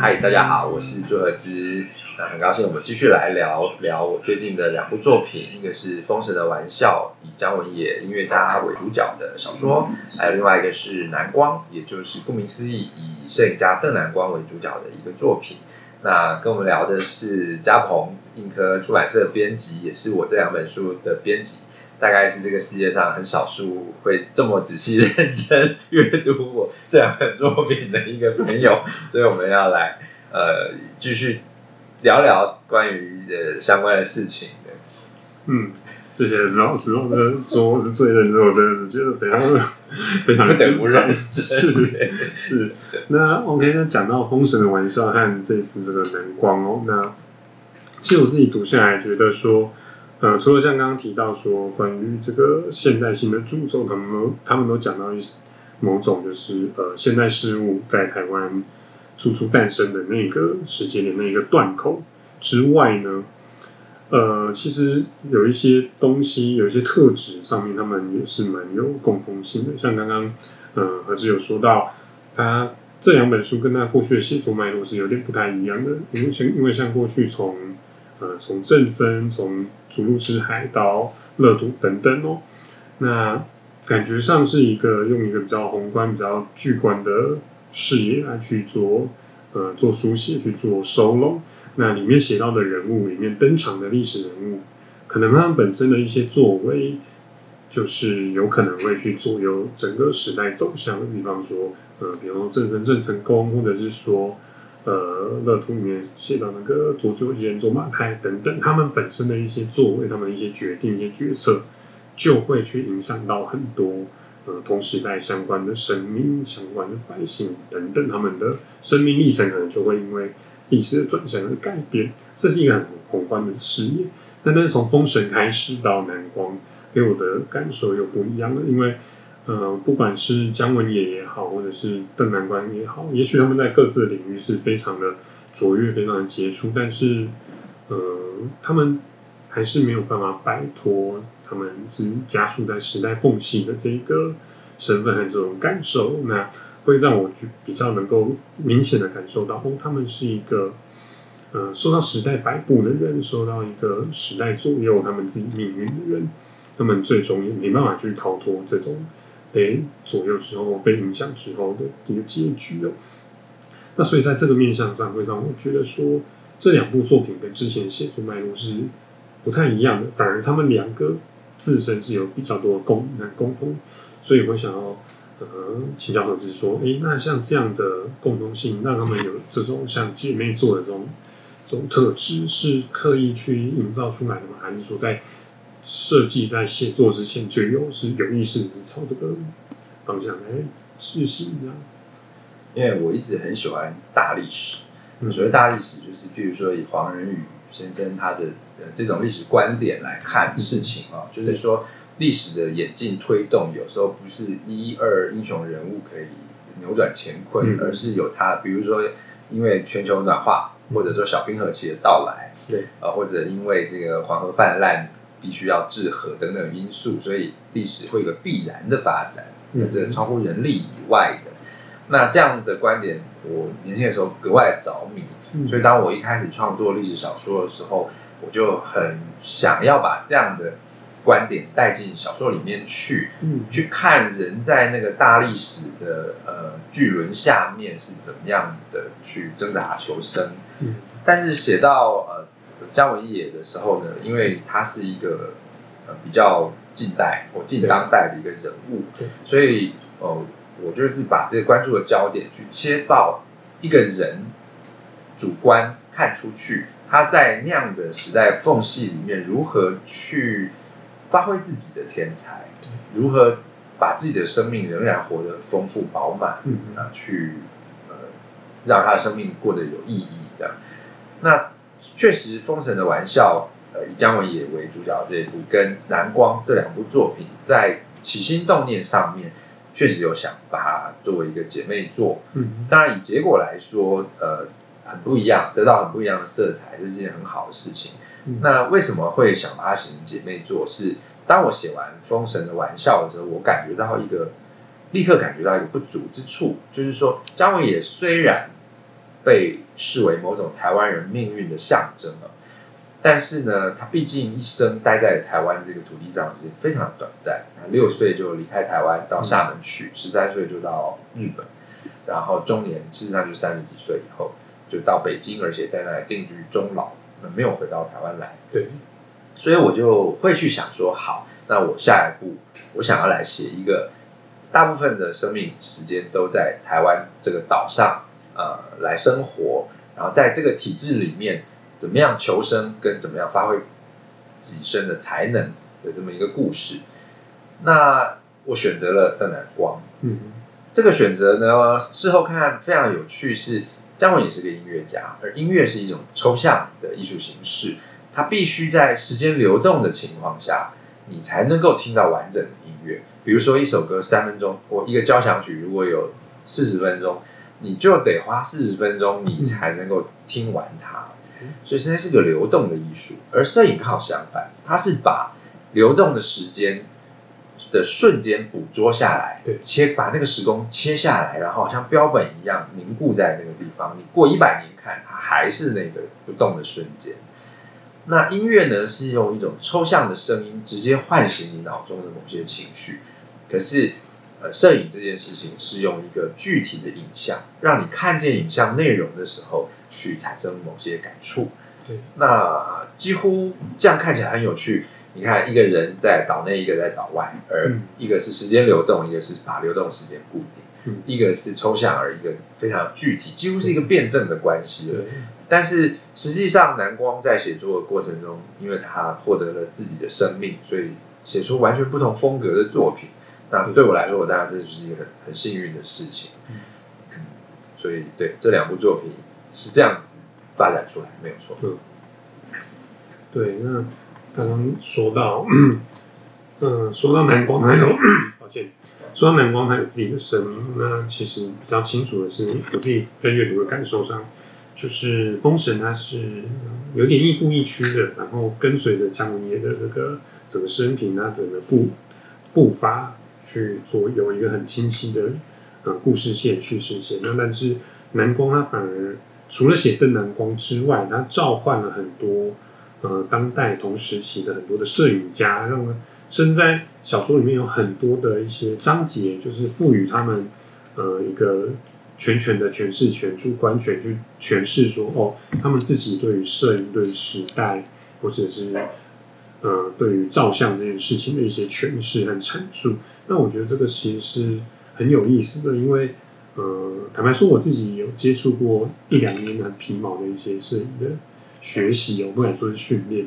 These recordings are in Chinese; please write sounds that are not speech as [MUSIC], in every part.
嗨，大家好，我是朱和之。那很高兴我们继续来聊聊我最近的两部作品，一个是《封神的玩笑》，以姜文野音乐家为主角的小说，还有另外一个是《南光》，也就是顾名思义，以摄影家邓南光为主角的一个作品。那跟我们聊的是嘉鹏映科出版社编辑，也是我这两本书的编辑。大概是这个世界上很少数会这么仔细认真阅读我这两本作品的一个朋友，所以我们要来呃继续聊聊关于呃相关的事情的。嗯，谢谢石老师，我的说我是最认真，我真的是觉得非常非常的不认是是。那 OK，那讲到《封神的玩笑》和这次这个《蓝光》哦，那其实我自己读下来觉得说。呃，除了像刚刚提到说关于这个现代性的著作，他们都他们都讲到一某种就是呃现代事物在台湾初初诞生的那个时间的那一个断口之外呢，呃，其实有一些东西有一些特质上面，他们也是蛮有共同性的。像刚刚呃何志有说到，他这两本书跟他过去的写作脉络是有点不太一样的，因为像因为像过去从呃，从正森，从逐鹿之海到乐土等等哦，那感觉上是一个用一个比较宏观、比较巨观的视野来去做，呃，做书写去做收拢。那里面写到的人物，里面登场的历史人物，可能他们本身的一些作为，就是有可能会去左右整个时代走向。比方说，呃，比方说正森郑成功，或者是说。呃，乐图里面写到那个佐佐间、卓马太等等，他们本身的一些作为，他们一些决定、一些决策，就会去影响到很多呃同时代相关的生命、相关的百姓等等，他们的生命历程可能就会因为历史的转向而改变。这是一个很宏观的视野。那但是从封神开始到南光，给我的感受又不一样了，因为。呃，不管是姜文也也好，或者是邓南关也好，也许他们在各自的领域是非常的卓越、非常的杰出，但是，呃，他们还是没有办法摆脱他们是加速在时代缝隙的这个身份和这种感受，那会让我去比较能够明显的感受到，哦，他们是一个呃受到时代摆布的人，受到一个时代左右他们自己命运的人，他们最终也没办法去逃脱这种。被左右之后，被影响之后的一个结局哦。那所以在这个面向上，会让我觉得说，这两部作品跟之前写作脉络是不太一样的。反而他们两个自身是有比较多的共共同，所以会想要呃请教何志说，诶，那像这样的共同性，让他们有这种像姐妹做的这种这种特质，是刻意去营造出来的吗？还是说在？设计在写作之前就有是有意识朝这个方向来执行的。因为我一直很喜欢大历史，所谓大历史就是，譬如说以黄仁宇先生他的呃这种历史观点来看事情啊，就是说历史的演进推动有时候不是一二英雄人物可以扭转乾坤，而是有他，比如说因为全球暖化，或者说小冰河期的到来，对。啊，或者因为这个黄河泛滥。必须要治河等等因素，所以历史会有个必然的发展，这超乎人力以外的。那这样的观点，我年轻的时候格外着迷。所以当我一开始创作历史小说的时候，我就很想要把这样的观点带进小说里面去，去看人在那个大历史的呃巨轮下面是怎么样的去挣扎求生。但是写到呃。姜文野的时候呢，因为他是一个呃比较近代或近当代的一个人物，所以呃我就是把这个关注的焦点去切到一个人主观看出去，他在那样的时代缝隙里面如何去发挥自己的天才，如何把自己的生命仍然活得丰富饱满，啊，去呃让他的生命过得有意义这样。那。确实，《封神的玩笑》呃，以姜文也为主角这一部，跟《蓝光》这两部作品，在起心动念上面，确实有想把它作为一个姐妹作。嗯，当然以结果来说，呃，很不一样，得到很不一样的色彩，这是件很好的事情。那为什么会想把它写成姐妹作？是当我写完《封神的玩笑》的时候，我感觉到一个，立刻感觉到一个不足之处，就是说，姜文也虽然被视为某种台湾人命运的象征了。但是呢，他毕竟一生待在台湾这个土地上时间非常短暂，六岁就离开台湾到厦门去，十三岁就到日本，然后中年事实上就三十几岁以后就到北京，而且在那里定居终老，那没有回到台湾来。对，所以我就会去想说，好，那我下一步我想要来写一个大部分的生命时间都在台湾这个岛上呃来生活，然后在这个体制里面。怎么样求生，跟怎么样发挥己身的才能的这么一个故事，那我选择了邓南光。嗯，这个选择呢，事后看看非常有趣，是姜文也是个音乐家，而音乐是一种抽象的艺术形式，它必须在时间流动的情况下，你才能够听到完整的音乐。比如说一首歌三分钟，或一个交响曲如果有四十分钟，你就得花四十分钟，你才能够听完它。所以，现在是个流动的艺术，而摄影刚好相反，它是把流动的时间的瞬间捕捉下来，对，切把那个时空切下来，然后好像标本一样凝固在那个地方。你过一百年看，它还是那个不动的瞬间。那音乐呢，是用一种抽象的声音直接唤醒你脑中的某些情绪，可是。呃，摄影这件事情是用一个具体的影像，让你看见影像内容的时候，去产生某些感触。对，那几乎这样看起来很有趣。你看，一个人在岛内，一个在岛外，而一个是时间流动，一个是把流动时间固定，一个是抽象，而一个非常具体，几乎是一个辩证的关系了。但是实际上，南光在写作的过程中，因为他获得了自己的生命，所以写出完全不同风格的作品。那对我来说，我当然这就是一个很很幸运的事情。嗯，所以对这两部作品是这样子发展出来，没有错。嗯，对。那刚刚说到，嗯，说到南光，还有抱歉，说到南光，他有自己的声音。那其实比较清楚的是，我自己在阅读的感受上，就是《封神》它是有点亦步亦趋的，然后跟随着姜文业的这个整个生平啊，整个步步伐。去做有一个很清晰的呃故事线叙事线，那但是南光他反而除了写邓南光之外，他召唤了很多呃当代同时期的很多的摄影家，让甚至在小说里面有很多的一些章节，就是赋予他们呃一个全权的诠释权、主观权去诠释说哦，他们自己对于摄影、对于时代或者是。呃，对于照相这件事情的一些诠释和阐述，那我觉得这个其实是很有意思的，因为呃，坦白说，我自己有接触过一两年的皮毛的一些摄影的学习，我不敢说是训练。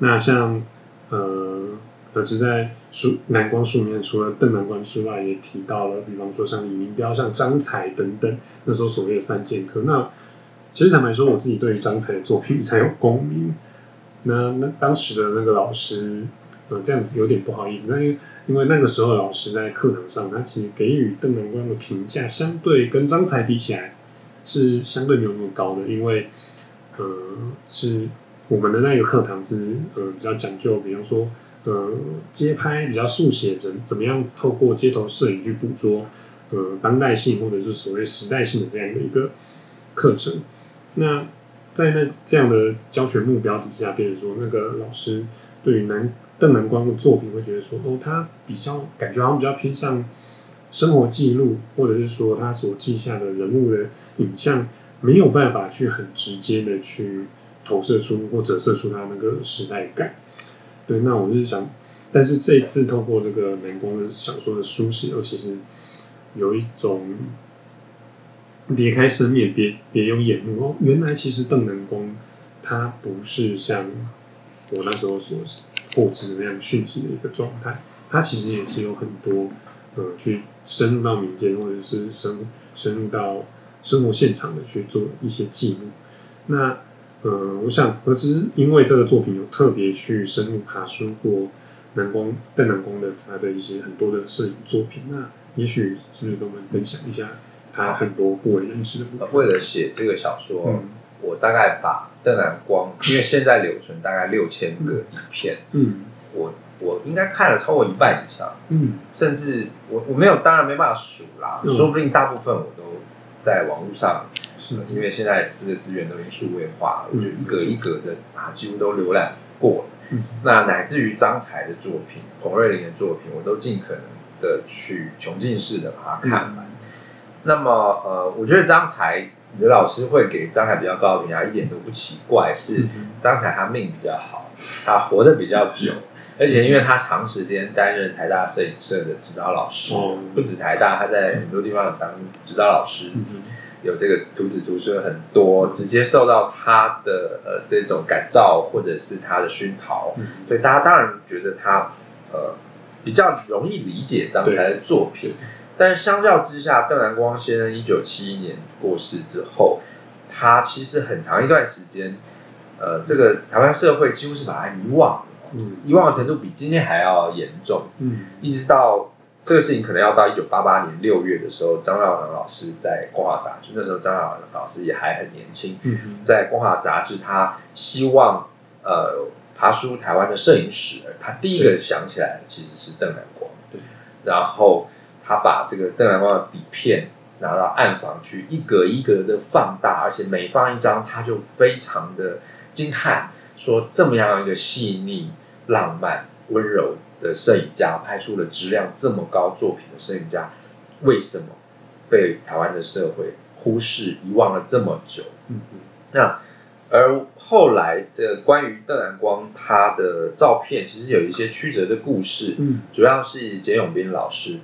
那像呃，而是在书南光书里面，除了邓南光之外，也提到了，比方说像李明彪、像张才等等，那时候所谓的三剑客。那其实坦白说，我自己对于张才的作品才有共鸣。那那当时的那个老师，呃，这样有点不好意思。那因为因为那个时候老师在课堂上，他其实给予邓南光的评价，相对跟张才比起来，是相对没有那么高的。因为，呃，是我们的那个课堂是呃比较讲究，比方说呃街拍比较速写，人怎么样透过街头摄影去捕捉呃当代性或者是所谓时代性的这样的一个课程。那在那这样的教学目标底下，变成说那个老师对于南邓南光的作品会觉得说，哦，他比较感觉好像比较偏向生活记录，或者是说他所记下的人物的影像，没有办法去很直接的去投射出或折射出他那个时代感。对，那我就是想，但是这一次透过这个南光的小说的书写，尤其是有一种。别开生面，别别用眼目哦。原来其实邓南光他不是像我那时候所获知的那样讯息的一个状态，他其实也是有很多呃去深入到民间，或者是深深入到生活现场的去做一些记录。那呃，我想，而是因为这个作品有特别去深入爬书过南光邓南光的他的一些很多的摄影作品，那也许是不是跟我们分享一下？他很多不为人知的。为了写这个小说，我大概把邓南光，因为现在留存大概六千个影片，嗯，我我应该看了超过一半以上，嗯，甚至我我没有，当然没办法数啦，说不定大部分我都在网络上，是。因为现在这个资源都已经数位化了，我就一格一格的啊，几乎都浏览过了。嗯。那乃至于张才的作品、彭瑞麟的作品，我都尽可能的去穷尽式的把它看完。那么呃，我觉得张才，刘老师会给张才比较高的评价，一点都不奇怪，是嗯张才他命比较好，他活得比较久。而且因为他长时间担任台大摄影社的指导老师，哦。不止台大，他在很多地方有当指导老师，嗯有这个徒子徒孙很多，直接受到他的呃这种感召或者是他的熏陶，嗯。所以大家当然觉得他呃比较容易理解张才的作品。但是相较之下，邓南光先生一九七一年过世之后，他其实很长一段时间，呃，这个台湾社会几乎是把他遗忘了，嗯。遗忘的程度比今天还要严重。嗯。一直到这个事情可能要到一九八八年六月的时候，张耀良老师在《光华杂志》，那时候张耀良老师也还很年轻，嗯。在《光华杂志》，他希望呃爬书台湾的摄影史，他第一个想起来的其实是邓南光，对，然后他把这个邓南光的底片拿到暗房去，一格一格的放大，而且每放一张，他就非常的惊叹，说这么样一个细腻、浪漫、温柔的摄影家，拍出了质量这么高作品的摄影家，为什么被台湾的社会忽视、遗忘了这么久？嗯嗯那而后来的关于邓南光他的照片，其实有一些曲折的故事，嗯主要是简永斌老师，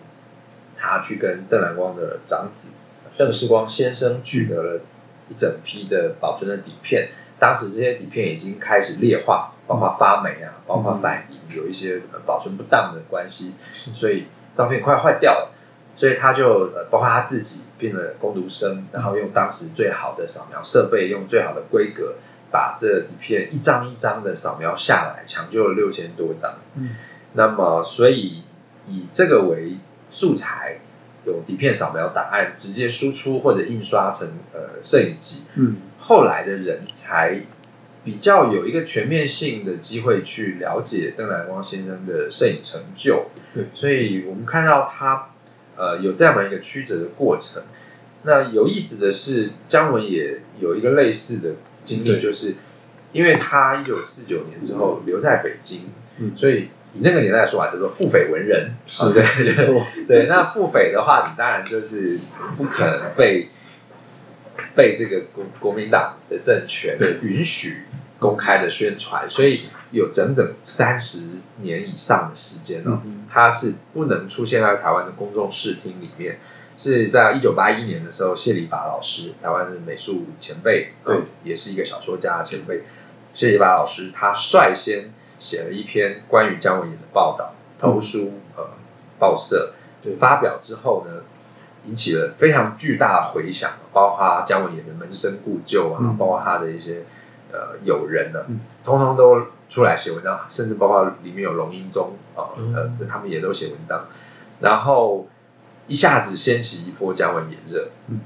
他去跟邓南光的长子邓世光先生取得了一整批的保存的底片，当时这些底片已经开始劣化，包括发霉啊，包括反应，有一些呃保存不当的关系，所以照片快坏掉了。所以他就呃，包括他自己变了工读生，然后用当时最好的扫描设备，用最好的规格，把这底片一张一张的扫描下来，抢救了六千多张。嗯那么，所以以这个为素材，有底片扫描档案直接输出或者印刷成呃摄影机，嗯。后来的人才比较有一个全面性的机会去了解邓南光先生的摄影成就。对。所以我们看到他呃有这样的一个曲折的过程。那有意思的是，姜文也有一个类似的经历，就是因为他一九四九年之后留在北京，嗯。所以以那个年代的说法叫做腹诽文人，是啊对对 [LAUGHS] 那腹诽的话，你当然就是不可能被被这个国国民党的政权允许公开的宣传，所以有整整三十年以上的时间哦，嗯它是不能出现在台湾的公众视听里面。是在一九八一年的时候，谢里法老师，台湾的美术前辈，对。呃也是一个小说家前辈，谢里法老师，他率先写了一篇关于姜文也的报道，投书呃报社，对。发表之后呢，引起了非常巨大的回响，包括姜文也的门生故旧啊，嗯。包括他的一些呃友人呢、嗯。通通都出来写文章，甚至包括里面有龙英宗啊，嗯。呃，他们也都写文章，然后一下子掀起一波姜文炎热，嗯。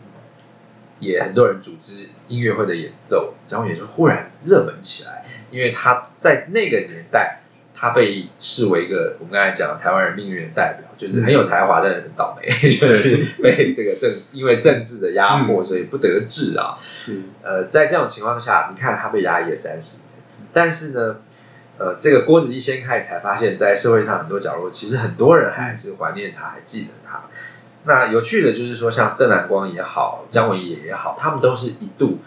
也很多人组织音乐会的演奏，姜文也就忽然热门起来，因为他在那个年代，他被视为一个我们刚才讲的台湾人命运的代表，就是很有才华但是很倒霉，[LAUGHS] 就是被这个政因为政治的压迫，嗯所以不得志啊。是呃，在这种情况下，你看他被压抑了三十年，但是呢，呃，这个锅子一掀开，才发现，在社会上很多角落，其实很多人还是怀念他，还记得他。那有趣的就是说，像邓南光也好，姜文也也好，他们都是一度，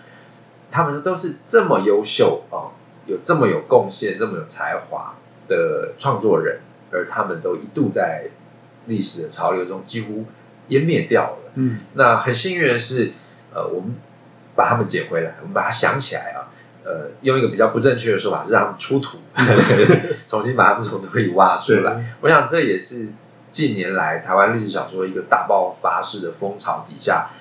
他们都是这么优秀啊、有这么有贡献、这么有才华的创作人，而他们都一度在历史的潮流中几乎湮灭掉了。嗯那很幸运的是，呃，我们把他们捡回来，我们把它想起来啊，呃，用一个比较不正确的说法是让他们出土，[LAUGHS] 重新把他们从土里挖出来。我想这也是近年来台湾历史小说一个大爆发式的风潮底下，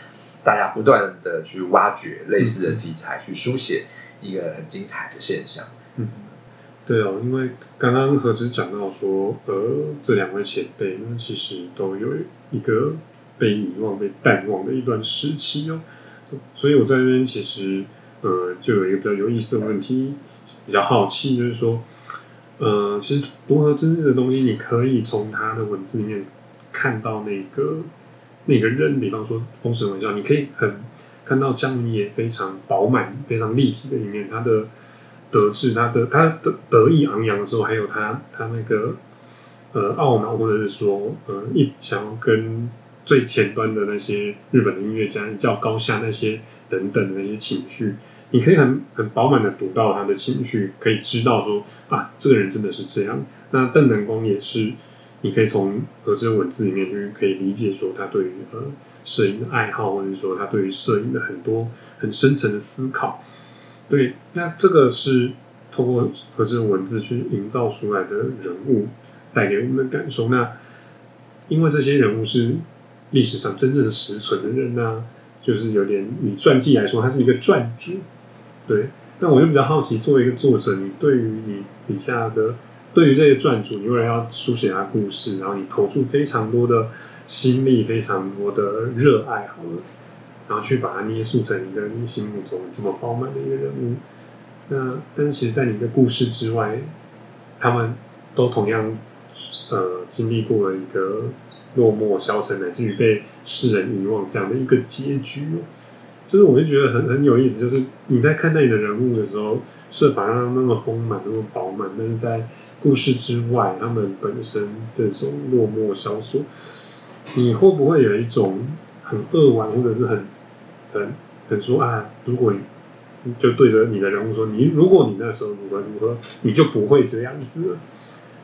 大家不断的去挖掘类似的题材，去书写一个很精彩的现象。嗯，对哦，因为刚刚何止讲到说，呃，这两位前辈呢，其实都有一个被遗忘、被淡忘的一段时期哦，所以我在这边其实，呃，就有一个比较有意思的问题，比较好奇，就是说，呃，其实如何之日的东西，你可以从他的文字里面看到那个那个人，比方说《封神玩笑》，你可以很看到江明也非常饱满、非常立体的一面，他的得志，他的他的得意昂扬的时候，还有他他那个呃懊恼，或者是说呃一直想要跟最前端的那些日本的音乐家一较高下那些等等的那些情绪。你可以很很饱满的读到他的情绪，可以知道说啊，这个人真的是这样。那邓能光也是，你可以从何志文字里面去可以理解说他对于呃摄影的爱好，或者说他对于摄影的很多很深层的思考。对，那这个是通过何志文字去营造出来的人物带给我们的感受。那因为这些人物是历史上真正实存的人呢，就是有点以传记来说，他是一个传主。对，那我就比较好奇，作为一个作者，你对于你笔下的，对于这些传主，你为了要书写他故事，然后你投注非常多的心力，非常多的热爱，好了，然后去把它捏塑成一个你心目中这么饱满的一个人物。那但是，在你的故事之外，他们都同样呃经历过了一个落寞、消沉，乃至于被世人遗忘这样的一个结局。就是我就觉得很很有意思，就是你在看待你的人物的时候，设法让他那么丰满、那么饱满，但是在故事之外，他们本身这种落寞萧索，你会不会有一种很扼腕，或者是很很很说啊，如果你就对着你的人物说，你如果你那时候如何如何，你就不会这样子了。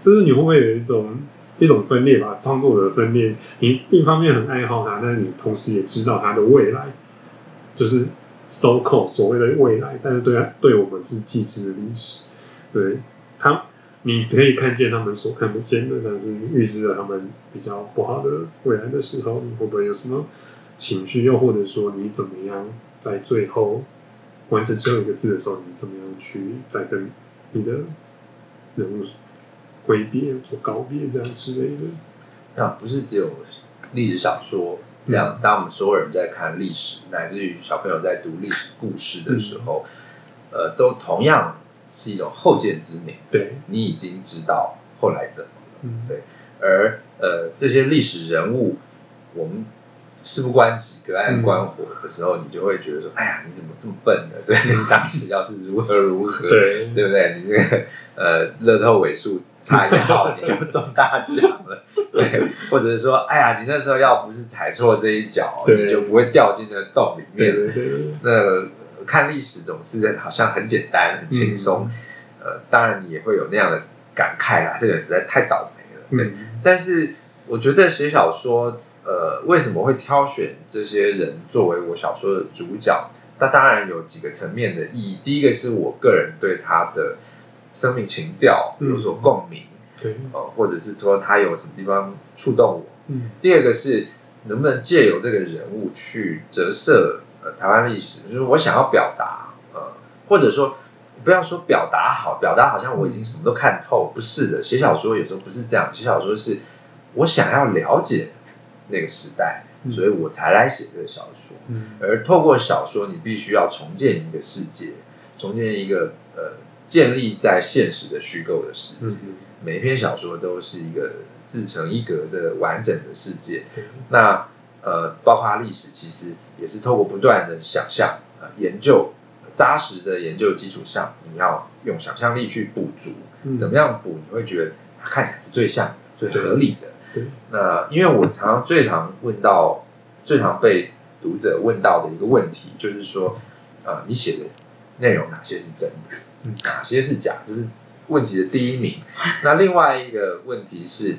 就是你会不会有一种一种分裂吧？创作者分裂，你一方面很爱好他，但是你同时也知道他的未来。就是 so called 所谓的未来，但是对对我们是既知的历史，对他你可以看见他们所看不见的，但是预知了他们比较不好的未来的时候，你会不会有什么情绪？又或者说你怎么样在最后完成最后一个字的时候，你怎么样去再跟你的人物挥别、做告别这样之类的？那不是只有历史小说。这样，当我们所有人在看历史，乃至于小朋友在读历史故事的时候，呃，都同样是一种后见之明。对，你已经知道后来怎么了。对，而呃，这些历史人物，我们事不关己、隔岸观火的时候，你就会觉得说：“哎呀，你怎么这么笨呢？对，你 [LAUGHS] 当时要是如何如何，对，对不对？你这个呃，乐透尾数差一号，你就 [LAUGHS] 中大奖了。”对，或者是说，哎呀，你那时候要不是踩错这一脚，你就不会掉进那个洞里面。那看历史总是好像很简单、很轻松。呃，当然你也会有那样的感慨啊，这个人实在太倒霉了。对，但是我觉得写小说，呃，为什么会挑选这些人作为我小说的主角？那当然有几个层面的意义。第一个是我个人对他的生命情调有所共鸣。对，呃，或者是说他有什么地方触动我。嗯，第二个是能不能借由这个人物去折射呃台湾历史，就是我想要表达呃，或者说不要说表达好，表达好像我已经什么都看透，不是的。写小说有时候不是这样，写小说是我想要了解那个时代，所以我才来写这个小说。嗯，而透过小说，你必须要重建一个世界，重建一个呃建立在现实的虚构的世界。每一篇小说都是一个自成一格的完整的世界。那呃，包括历史，其实也是透过不断的想象、呃研究、扎实的研究基础上，你要用想象力去补足。怎么样补？你会觉得它看起来是最像、最合理的。那因为我常常最常问到、最常被读者问到的一个问题，就是说，呃，你写的内容哪些是真的，哪些是假？这是。问题的第一名，那另外一个问题是，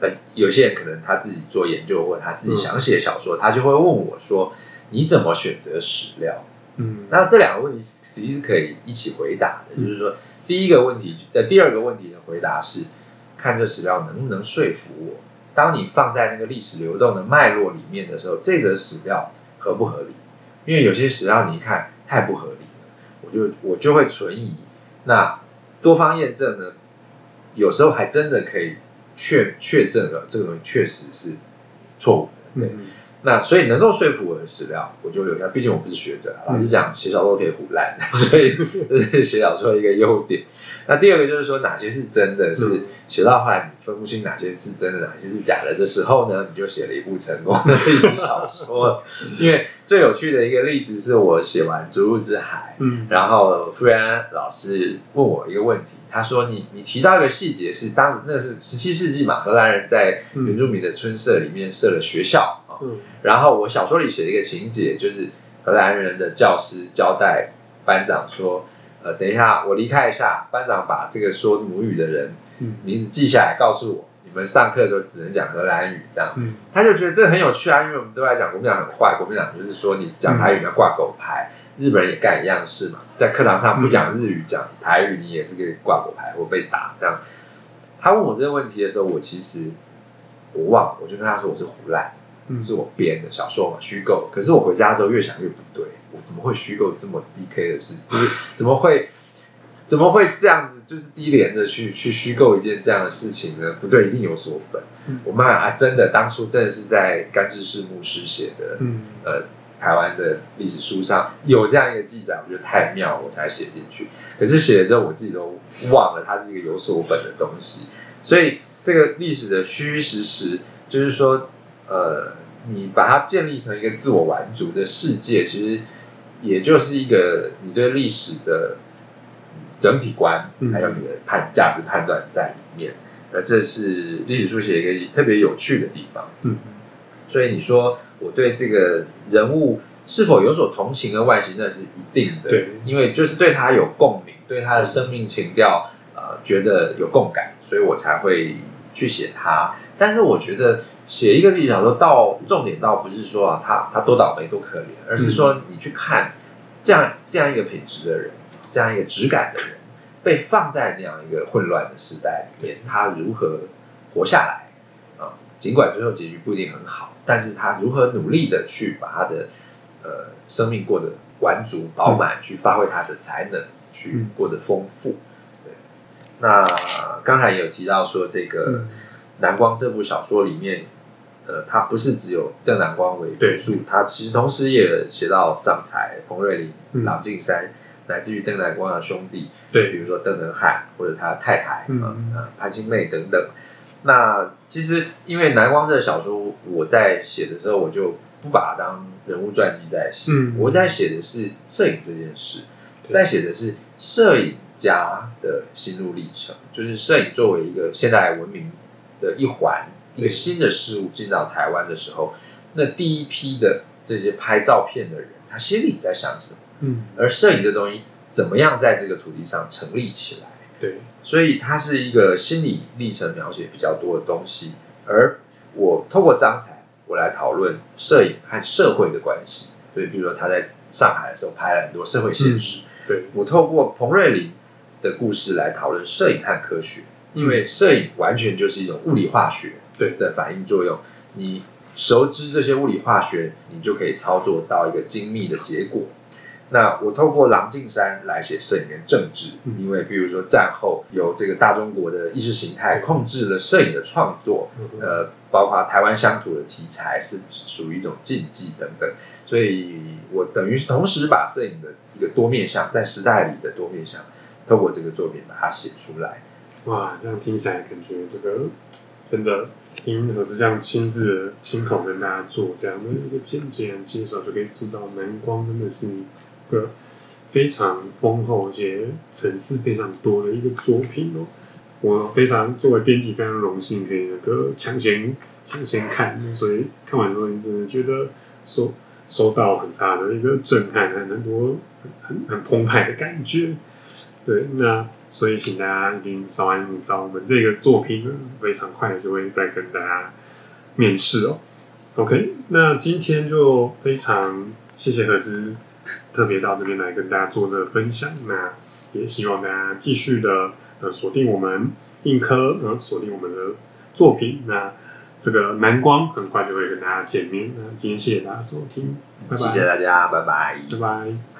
呃，有些人可能他自己做研究，或者他自己想写小说，他就会问我说：“你怎么选择史料？”嗯，那这两个问题其实际是可以一起回答的。就是说，第一个问题的第二个问题的回答是，看这史料能不能说服我。当你放在那个历史流动的脉络里面的时候，这则史料合不合理？因为有些史料你一看太不合理了，我就我就会存疑。那多方验证呢，有时候还真的可以确确证了这个东西确实是错误的。对，那所以能够说服我的史料，我就留下。毕竟我不是学者，老实讲，写小说可以胡烂，[LAUGHS] 所以这是写小说一个优点。那第二个就是说，哪些是真的是写到后来你分不清哪些是真的，哪些是假的的时候呢，你就写了一部成功的历史小说。因为最有趣的一个例子是我写完《逐鹿之海》，嗯，然后傅园安老师问我一个问题，他说：“你你提到一个细节是当时那是十七世纪嘛，荷兰人在原住民的村舍里面设了学校。啊，然后我小说里写了一个情节，就是荷兰人的教师交代班长说。”呃，等一下，我离开一下。班长把这个说母语的人名字记下来，告诉我，你们上课的时候只能讲荷兰语，这样。他就觉得这很有趣啊，因为我们都在讲国民党很坏，国民党就是说你讲台语要挂狗牌，日本人也干一样事嘛，在课堂上不讲日语讲台语，你也是可以挂狗牌或被打这样。他问我这个问题的时候，我其实我忘了，我就跟他说我是胡乱，是我编的小说嘛，虚构。可是我回家之后越想越不对。我怎么会虚构这么 D K 的事？[LAUGHS] 就是怎么会怎么会这样子？就是低廉的去去虚构一件这样的事情呢？不对，一定有所本。我妈啊，真的当初真的是在甘志士牧师写的，呃，台湾的历史书上有这样一个记载，我觉得太妙，我才写进去。可是写了之后，我自己都忘了它是一个有所本的东西。所以这个历史的虚虚实实，就是说，呃，你把它建立成一个自我完足的世界，其实。也就是一个你对历史的整体观，还有你的判价值判断在里面，呃，这是历史书写一个特别有趣的地方。嗯，所以你说我对这个人物是否有所同情跟外形，那是一定的。对，因为就是对他有共鸣，对他的生命情调，呃，觉得有共感，所以我才会去写他。但是我觉得。写一个历史小说，到重点倒不是说啊，他他多倒霉多可怜，而是说你去看这样这样一个品质的人，这样一个质感的人，被放在那样一个混乱的时代里面，他如何活下来啊？尽管最后结局不一定很好，但是他如何努力的去把他的呃生命过得完足饱满，去发挥他的才能，去过得丰富。对，那刚才有提到说这个南光这部小说里面。呃，他不是只有邓南光为主述，他其实同时也写到张才、彭瑞麟、郎静山，乃至于邓南光的兄弟，对，比如说邓能汉或者他太太，嗯。潘金妹等等。那其实因为南光这个小说，我在写的时候，我就不把它当人物传记在写，我在写的是摄影这件事，在写的是摄影家的心路历程，就是摄影作为一个现代文明的一环。一个新的事物进到台湾的时候，那第一批的这些拍照片的人，他心里在想什么？嗯，而摄影这东西怎么样在这个土地上成立起来？对，所以它是一个心理历程描写比较多的东西。而我透过张才，我来讨论摄影和社会的关系。所以，比如说他在上海的时候拍了很多社会现实。对我透过彭瑞麟的故事来讨论摄影和科学，因为摄影完全就是一种物理化学。对的反应作用，你熟知这些物理化学，你就可以操作到一个精密的结果。那我透过狼静山来写摄影跟政治，因为比如说战后由这个大中国的意识形态控制了摄影的创作，呃，包括台湾乡土的题材是属于一种禁忌等等，所以我等于是同时把摄影的一个多面向，在时代里的多面向，透过这个作品把它写出来。哇，这样听起来感觉这个真的。因我是这样亲自亲口跟大家做这样的一个简介介绍，就可以知道南光真的是一个非常丰厚且层次非常多的一个作品哦。我非常作为编辑非常荣幸可以那个抢先抢先看，所以看完之后你真的觉得收收到很大的一个震撼，很多很很澎湃的感觉。对，那所以请大家一定稍安勿躁，我们这个作品呢，非常快就会再跟大家面试哦。OK，那今天就非常谢谢何师特别到这边来跟大家做这个分享，那也希望大家继续的呃锁定我们硬科，呃锁定我们的作品，那这个蓝光很快就会跟大家见面。那今天谢谢大家收听，拜拜，谢谢大家，拜拜，拜拜。